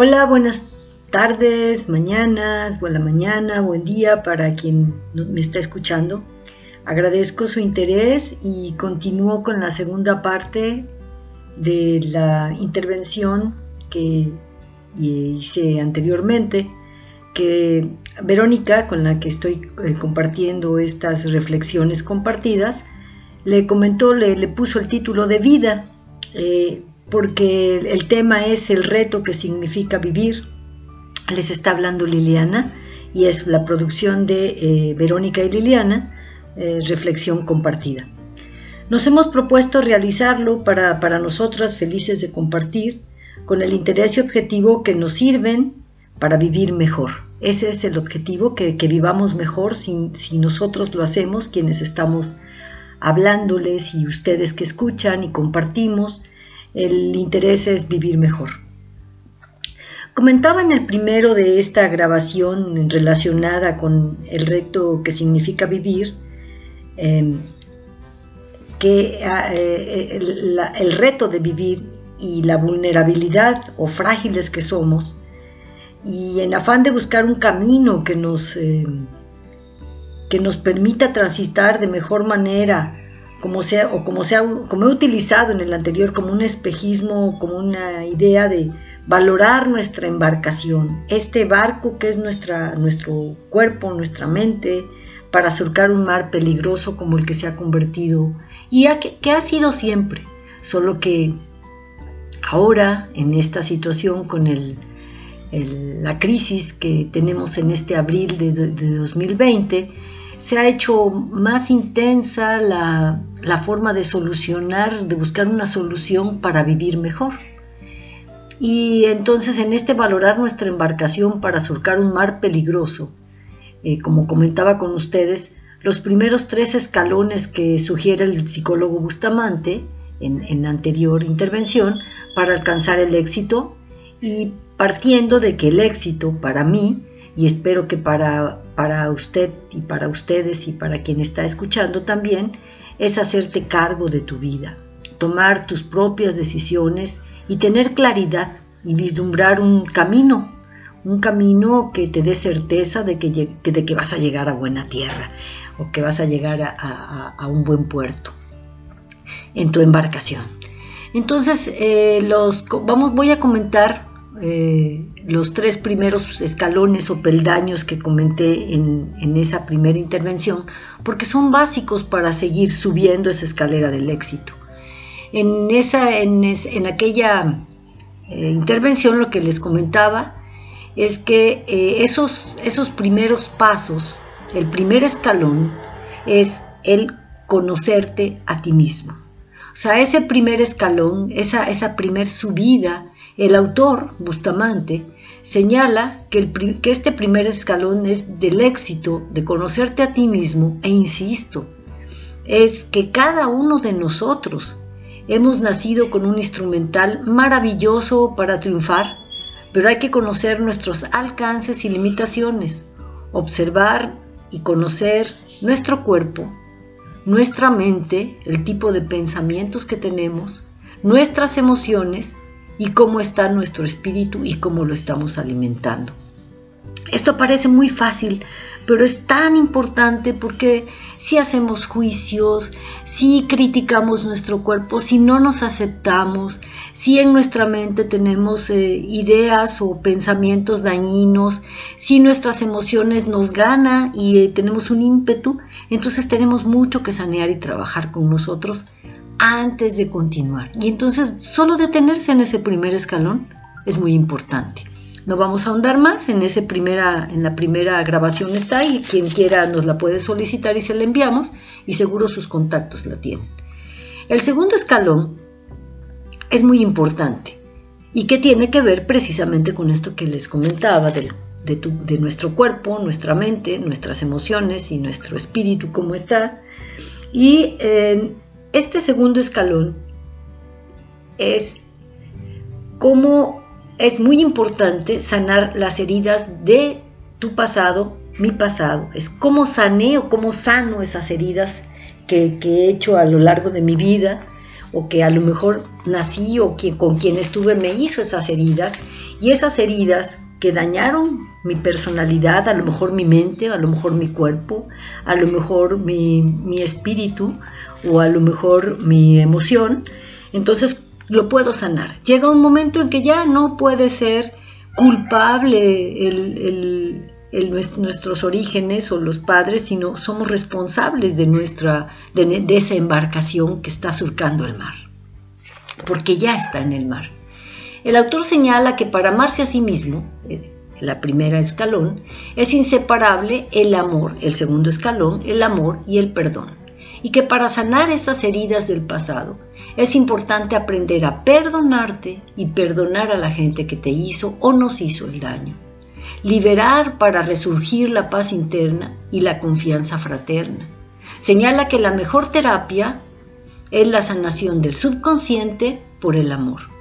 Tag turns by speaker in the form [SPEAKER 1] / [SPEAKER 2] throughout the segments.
[SPEAKER 1] Hola, buenas tardes, mañanas, buena mañana, buen día para quien me está escuchando. Agradezco su interés y continúo con la segunda parte de la intervención que hice anteriormente, que Verónica, con la que estoy eh, compartiendo estas reflexiones compartidas, le comentó, le, puso el título de vida, eh, porque el tema es el reto que significa vivir. Les está hablando Liliana y es la producción de eh, Verónica y Liliana, reflexión compartida. Nos hemos propuesto realizarlo para, para nosotras felices de compartir, con el interés y objetivo que nos sirven para vivir mejor. Ese es el objetivo, que, vivamos mejor si, si, nosotros lo hacemos, quienes estamos hablándoles y ustedes que escuchan y compartimos. El interés es vivir mejor. Comentaba en el primero de esta grabación relacionada con el reto que significa vivir, em, que ah, eh, el, reto de vivir y la vulnerabilidad o frágiles que somos y en afán de buscar un camino que nos, eh, que nos permita transitar de mejor manera, como sea, o como, sea, como he utilizado en el anterior como un espejismo, como una idea de valorar nuestra embarcación, este barco que es nuestra, nuestro cuerpo, nuestra mente, para surcar un mar peligroso como el que se ha convertido y que ha sido siempre, solo que ahora en esta situación con el la crisis que tenemos en este abril de, 2020, se ha hecho más intensa la, forma de solucionar, de buscar una solución para vivir mejor. Y entonces en este valorar nuestra embarcación para surcar un mar peligroso, eh, como comentaba con ustedes, los primeros tres escalones que sugiere el psicólogo Bustamante en, en anterior intervención para alcanzar el éxito y partiendo de que el éxito para mí, y espero que para, para usted y para ustedes y para quien está escuchando también, es hacerte cargo de tu vida, tomar tus propias decisiones y tener claridad y vislumbrar un camino, un camino que te dé certeza de que, de que vas a llegar a buena tierra o que vas a llegar a, un buen puerto en tu embarcación. Entonces, eh, los, vamos, voy a comentar eh, los tres primeros escalones o peldaños que comenté en, esa primera intervención, porque son básicos para seguir subiendo esa escalera del éxito. En, esa, en, aquella eh, intervención lo que les comentaba es que eh, esos, esos primeros pasos, el primer escalón, es el conocerte a ti mismo. O sea, ese primer escalón, esa, esa primer subida, el autor, Bustamante, señala que, este primer escalón es del éxito de conocerte a ti mismo e insisto, es que cada uno de nosotros hemos nacido con un instrumental maravilloso para triunfar, pero hay que conocer nuestros alcances y limitaciones, observar y conocer nuestro cuerpo, nuestra mente, el tipo de pensamientos que tenemos, nuestras emociones y cómo está nuestro espíritu y cómo lo estamos alimentando. Esto parece muy fácil, pero es tan importante porque si hacemos juicios, si criticamos nuestro cuerpo, si no nos aceptamos, si en nuestra mente tenemos eh, ideas o pensamientos dañinos, si nuestras emociones nos ganan y eh, tenemos un ímpetu, entonces tenemos mucho que sanear y trabajar con nosotros antes de continuar. Y entonces solo detenerse en ese primer escalón es muy importante. No vamos a ahondar más, en, ese primera, en la primera grabación está y quien quiera nos la puede solicitar y se la enviamos y seguro sus contactos la tienen. El segundo escalón es muy importante y que tiene que ver precisamente con esto que les comentaba de, de nuestro cuerpo, nuestra mente, nuestras emociones y nuestro espíritu, cómo está. Y eh, este segundo escalón es cómo es muy importante sanar las heridas de tu pasado, mi pasado. Es cómo saneo, cómo sano esas heridas que, he hecho a lo largo de mi vida o que a lo mejor nací o con quien estuve me hizo esas heridas Y esas heridas que dañaron mi personalidad, a lo mejor mi mente, a lo mejor mi cuerpo, a lo mejor mi, mi espíritu o a lo mejor mi emoción, entonces lo puedo sanar. Llega un momento en que ya no puede ser culpable el, nuestros orígenes o los padres, sino somos responsables de, nuestra, de, de esa embarcación que está surcando el mar, porque ya está en el mar. El autor señala que para amarse a sí mismo, eh, la primera escalón, es inseparable el amor, el segundo escalón, el amor y el perdón. Y que para sanar esas heridas del pasado es importante aprender a perdonarte y perdonar a la gente que te hizo o nos hizo el daño. Liberar para resurgir la paz interna y la confianza fraterna. Señala que la mejor terapia es la sanación del subconsciente por el amor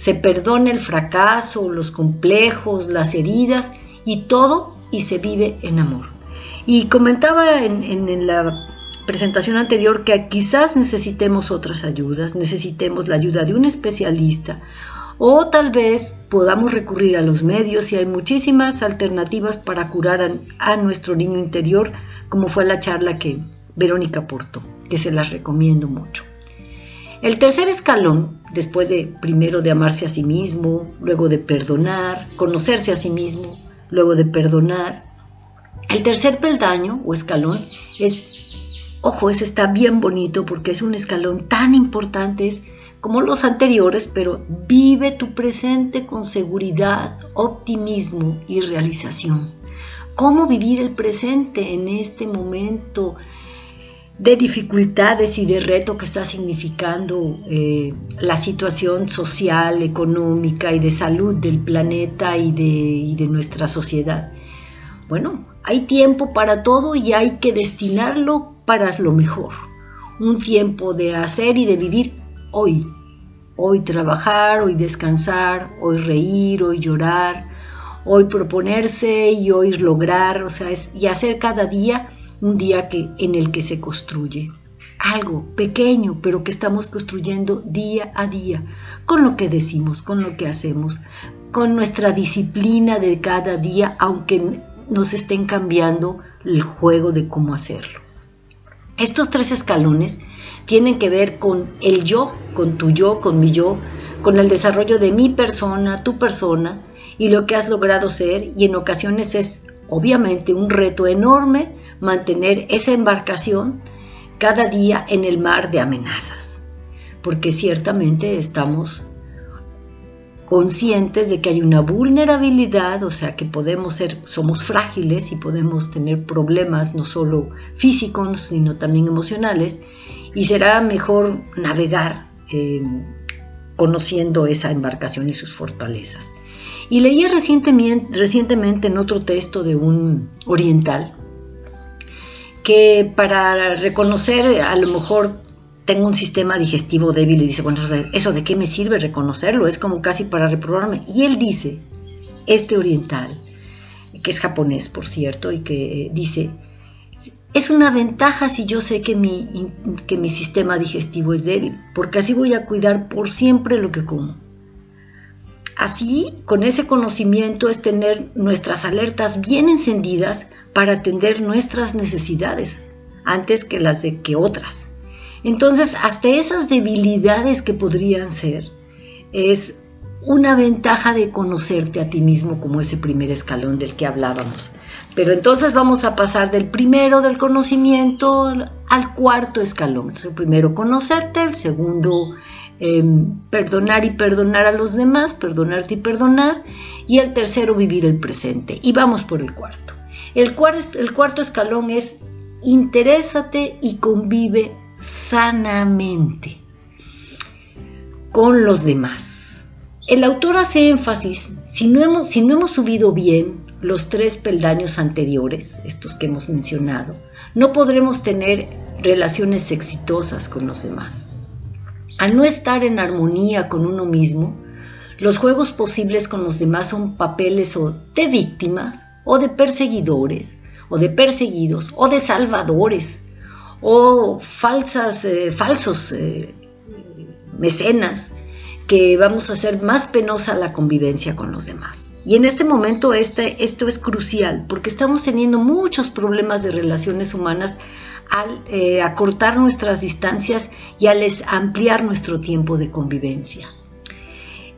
[SPEAKER 1] se perdona el fracaso, los complejos, las heridas y todo y se vive en amor. Y comentaba en, la presentación anterior que quizás necesitemos otras ayudas, necesitemos la ayuda de un especialista o tal vez podamos recurrir a los medios y hay muchísimas alternativas para curar a, a nuestro niño interior, como fue la charla que Verónica aportó, que se las recomiendo mucho. El tercer escalón, después de primero de amarse a sí mismo, luego de perdonar, conocerse a sí mismo, luego de perdonar, el tercer peldaño o escalón es, ojo, ese está bien bonito porque es un escalón tan importante, como los anteriores, pero vive tu presente con seguridad, optimismo y realización. ¿Cómo vivir el presente en este momento de dificultades y de reto que está significando eh, la situación social, económica y de salud del planeta y de, nuestra sociedad. Bueno, hay tiempo para todo y hay que destinarlo para lo mejor. Un tiempo de hacer y de vivir hoy. Hoy trabajar, hoy descansar, hoy reír, hoy llorar, hoy proponerse y hoy lograr, o sea, y hacer cada día un día que, en el que se construye. Algo pequeño, pero que estamos construyendo día a día, con lo que decimos, con lo que hacemos, con nuestra disciplina de cada día, aunque nos estén cambiando el juego de cómo hacerlo. Estos tres escalones tienen que ver con el yo, con tu yo, con mi yo, con el desarrollo de mi persona, tu persona y lo que has logrado ser y en ocasiones es obviamente un reto enorme mantener esa embarcación cada día en el mar de amenazas, porque ciertamente estamos conscientes de que hay una vulnerabilidad, o sea que podemos ser, somos frágiles y podemos tener problemas no solo físicos, sino también emocionales, y será mejor navegar eh, conociendo esa embarcación y sus fortalezas. Y leí recientemente, recientemente en otro texto de un oriental que para reconocer a lo mejor tengo un sistema digestivo débil y dice, bueno, ¿eso de qué me sirve reconocerlo? Es como casi para reprobarme. Y él dice, este oriental, que es japonés, por cierto, y que dice, es una ventaja si yo sé que mi, que mi sistema digestivo es débil, porque así voy a cuidar por siempre lo que como. Así, con ese conocimiento es tener nuestras alertas bien encendidas para atender nuestras necesidades antes que las de que otras. Entonces, hasta esas debilidades que podrían ser, es una ventaja de conocerte a ti mismo como ese primer escalón del que hablábamos. Pero entonces vamos a pasar del primero del conocimiento al cuarto escalón. el primero conocerte, el segundo em, perdonar y perdonar a los demás, perdonarte y perdonar, y el tercero vivir el presente. Y vamos por el cuarto. El, cuarto escalón es interésate y convive sanamente con los demás. El autor hace énfasis, si no, hemos, si no hemos subido bien los tres peldaños anteriores, estos que hemos mencionado, no podremos tener relaciones exitosas con los demás. Al no estar en armonía con uno mismo, los juegos posibles con los demás son papeles o de víctimas o de perseguidores, o de perseguidos, o de salvadores, o falsas, eh, falsos eh, mecenas que vamos a hacer más penosa la convivencia con los demás. Y en este momento este, esto es crucial porque estamos teniendo muchos problemas de relaciones humanas al eh, acortar nuestras distancias y al ampliar nuestro tiempo de convivencia.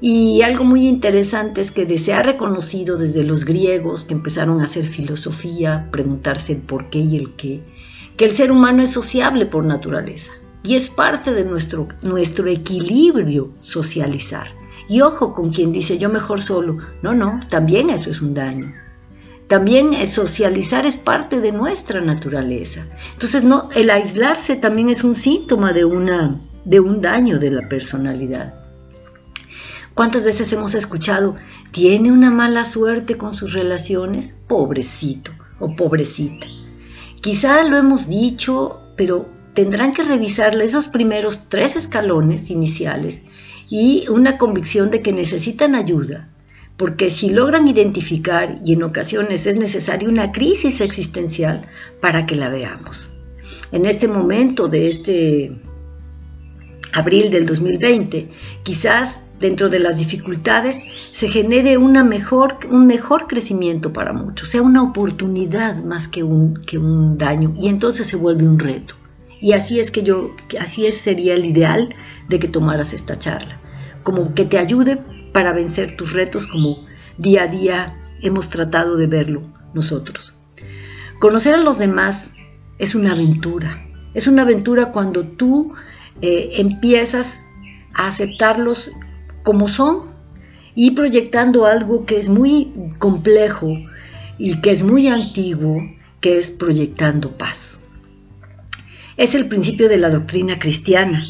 [SPEAKER 1] Y algo muy interesante es que se ha reconocido desde los griegos que empezaron a hacer filosofía, preguntarse el por qué y el qué, que el ser humano es sociable por naturaleza y es parte de nuestro, nuestro equilibrio socializar. Y ojo con quien dice yo mejor solo. No, no, también eso es un daño. También socializar es parte de nuestra naturaleza. Entonces, no, el aislarse también es un síntoma de, una, de un daño de la personalidad. ¿Cuántas veces hemos escuchado, tiene una mala suerte con sus relaciones? Pobrecito o pobrecita. Quizá lo hemos dicho, pero tendrán que revisar esos primeros tres escalones iniciales y una convicción de que necesitan ayuda, porque si logran identificar, y en ocasiones es necesaria una crisis existencial para que la veamos. En este momento de este abril del 2020, quizás dentro de las dificultades se genere una mejor, un mejor crecimiento para muchos, sea una oportunidad más que un, que un daño, y entonces se vuelve un reto. Y así es que yo, así es, sería el ideal de que tomaras esta charla, como que te ayude para vencer tus retos como día a día hemos tratado de verlo nosotros. Conocer a los demás es una aventura, es una aventura cuando tú eh, empiezas a aceptarlos como son y proyectando algo que es muy complejo y que es muy antiguo, que es proyectando paz. Es el principio de la doctrina cristiana,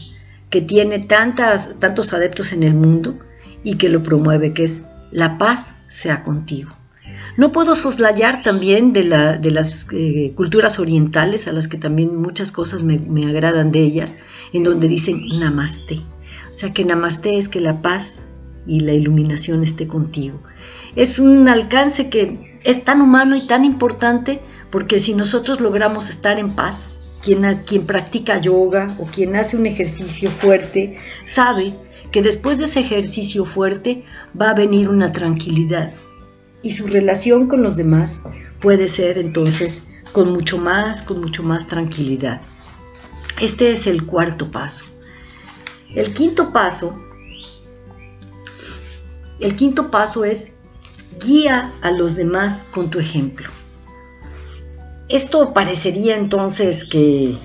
[SPEAKER 1] que tiene tantas, tantos adeptos en el mundo y que lo promueve, que es la paz sea contigo. No puedo soslayar también de, la, de las eh, culturas orientales, a las que también muchas cosas me, me agradan de ellas, en donde dicen namaste. O sea que namaste es que la paz y la iluminación esté contigo. Es un alcance que es tan humano y tan importante porque si nosotros logramos estar en paz, quien, practica yoga o quien hace un ejercicio fuerte sabe que después de ese ejercicio fuerte va a venir una tranquilidad y su relación con los demás puede ser entonces con mucho más, con mucho más tranquilidad. Este es el cuarto paso. El quinto paso, el quinto paso es guía a los demás con tu ejemplo. Esto parecería entonces que,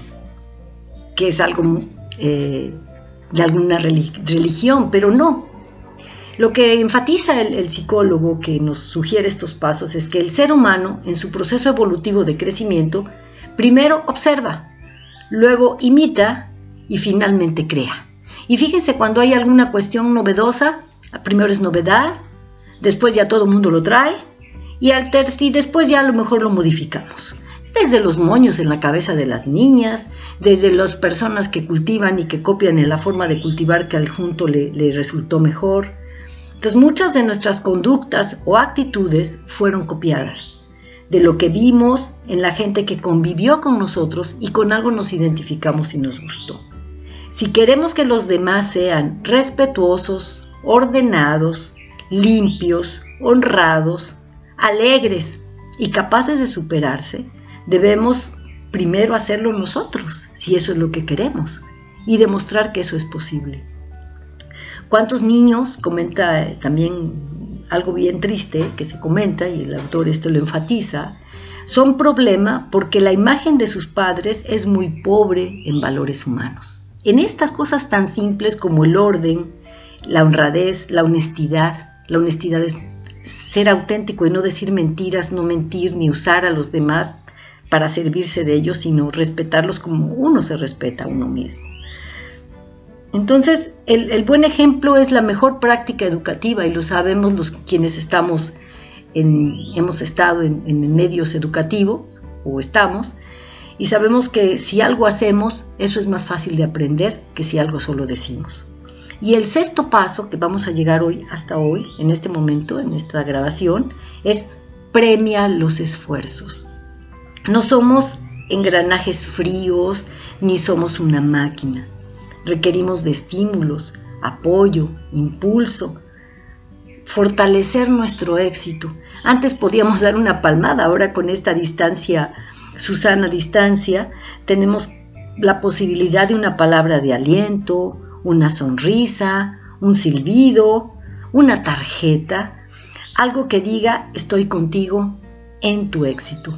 [SPEAKER 1] que es algo eh, de alguna religión, pero no. Lo que enfatiza el, psicólogo que nos sugiere estos pasos es que el ser humano, en su proceso evolutivo de crecimiento, primero observa, luego imita y finalmente crea. Y fíjense, cuando hay alguna cuestión novedosa, primero es novedad, después ya todo el mundo lo trae, y, al y después ya a lo mejor lo modificamos desde los moños en la cabeza de las niñas, desde las personas que cultivan y que copian en la forma de cultivar que al junto le resultó mejor. Entonces muchas de nuestras conductas o actitudes fueron copiadas de lo que vimos en la gente que convivió con nosotros y con algo nos identificamos y nos gustó. Si queremos que los demás sean respetuosos, ordenados, limpios, honrados, alegres y capaces de superarse, debemos primero hacerlo nosotros, si eso es lo que queremos, y demostrar que eso es posible. ¿Cuántos niños, comenta también algo bien triste que se comenta, y el autor esto lo enfatiza, son problema porque la imagen de sus padres es muy pobre en valores humanos. En estas cosas tan simples como el orden, la honradez, la honestidad, la honestidad es ser auténtico y no decir mentiras, no mentir ni usar a los demás para servirse de ellos, sino respetarlos como uno se respeta a uno mismo. Entonces, el, buen ejemplo es la mejor práctica educativa y lo sabemos los quienes estamos hemos estado en medios educativos o estamos, y sabemos que si algo hacemos, eso es más fácil de aprender que si algo solo decimos. Y el sexto paso que vamos a llegar hoy, hasta hoy, en este momento, en esta grabación, es premia los esfuerzos. No somos engranajes fríos ni somos una máquina. Requerimos de estímulos apoyo, impulso, fortalecer nuestro éxito. Antes podíamos dar una palmada, ahora con esta distancia, Susana distancia, tenemos la posibilidad de una palabra de aliento, una sonrisa, un silbido, una tarjeta, algo que diga estoy contigo en tu éxito.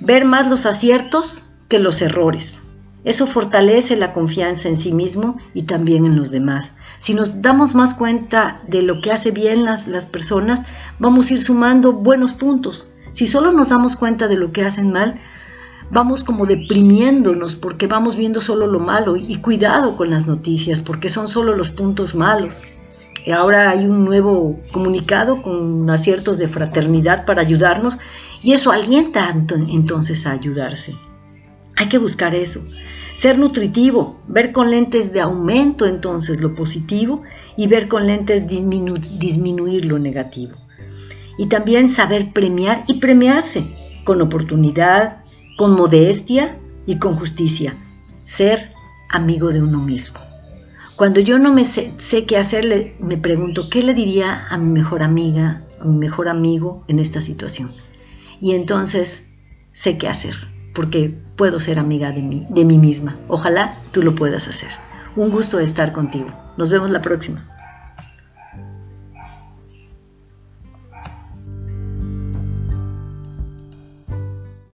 [SPEAKER 1] Ver más los aciertos que los errores. Eso fortalece la confianza en sí mismo y también en los demás. Si nos damos más cuenta de lo que hace bien las, las personas, vamos a ir sumando buenos puntos. Si solo nos damos cuenta de lo que hacen mal, vamos como deprimiéndonos porque vamos viendo solo lo malo y cuidado con las noticias porque son solo los puntos malos. Ahora hay un nuevo comunicado con aciertos de fraternidad para ayudarnos y eso alienta entonces a ayudarse. Hay que buscar eso, ser nutritivo, ver con lentes de aumento entonces lo positivo y ver con lentes disminuir lo negativo. Y también saber premiar y premiarse con oportunidad, con modestia y con justicia. Ser amigo de uno mismo. Cuando yo no me sé, qué hacer, me pregunto, ¿qué le diría a mi mejor amiga, a mi mejor amigo en esta situación? Y entonces sé qué hacer, porque puedo ser amiga de mí, de mí misma. Ojalá tú lo puedas hacer. Un gusto estar contigo. Nos vemos la próxima.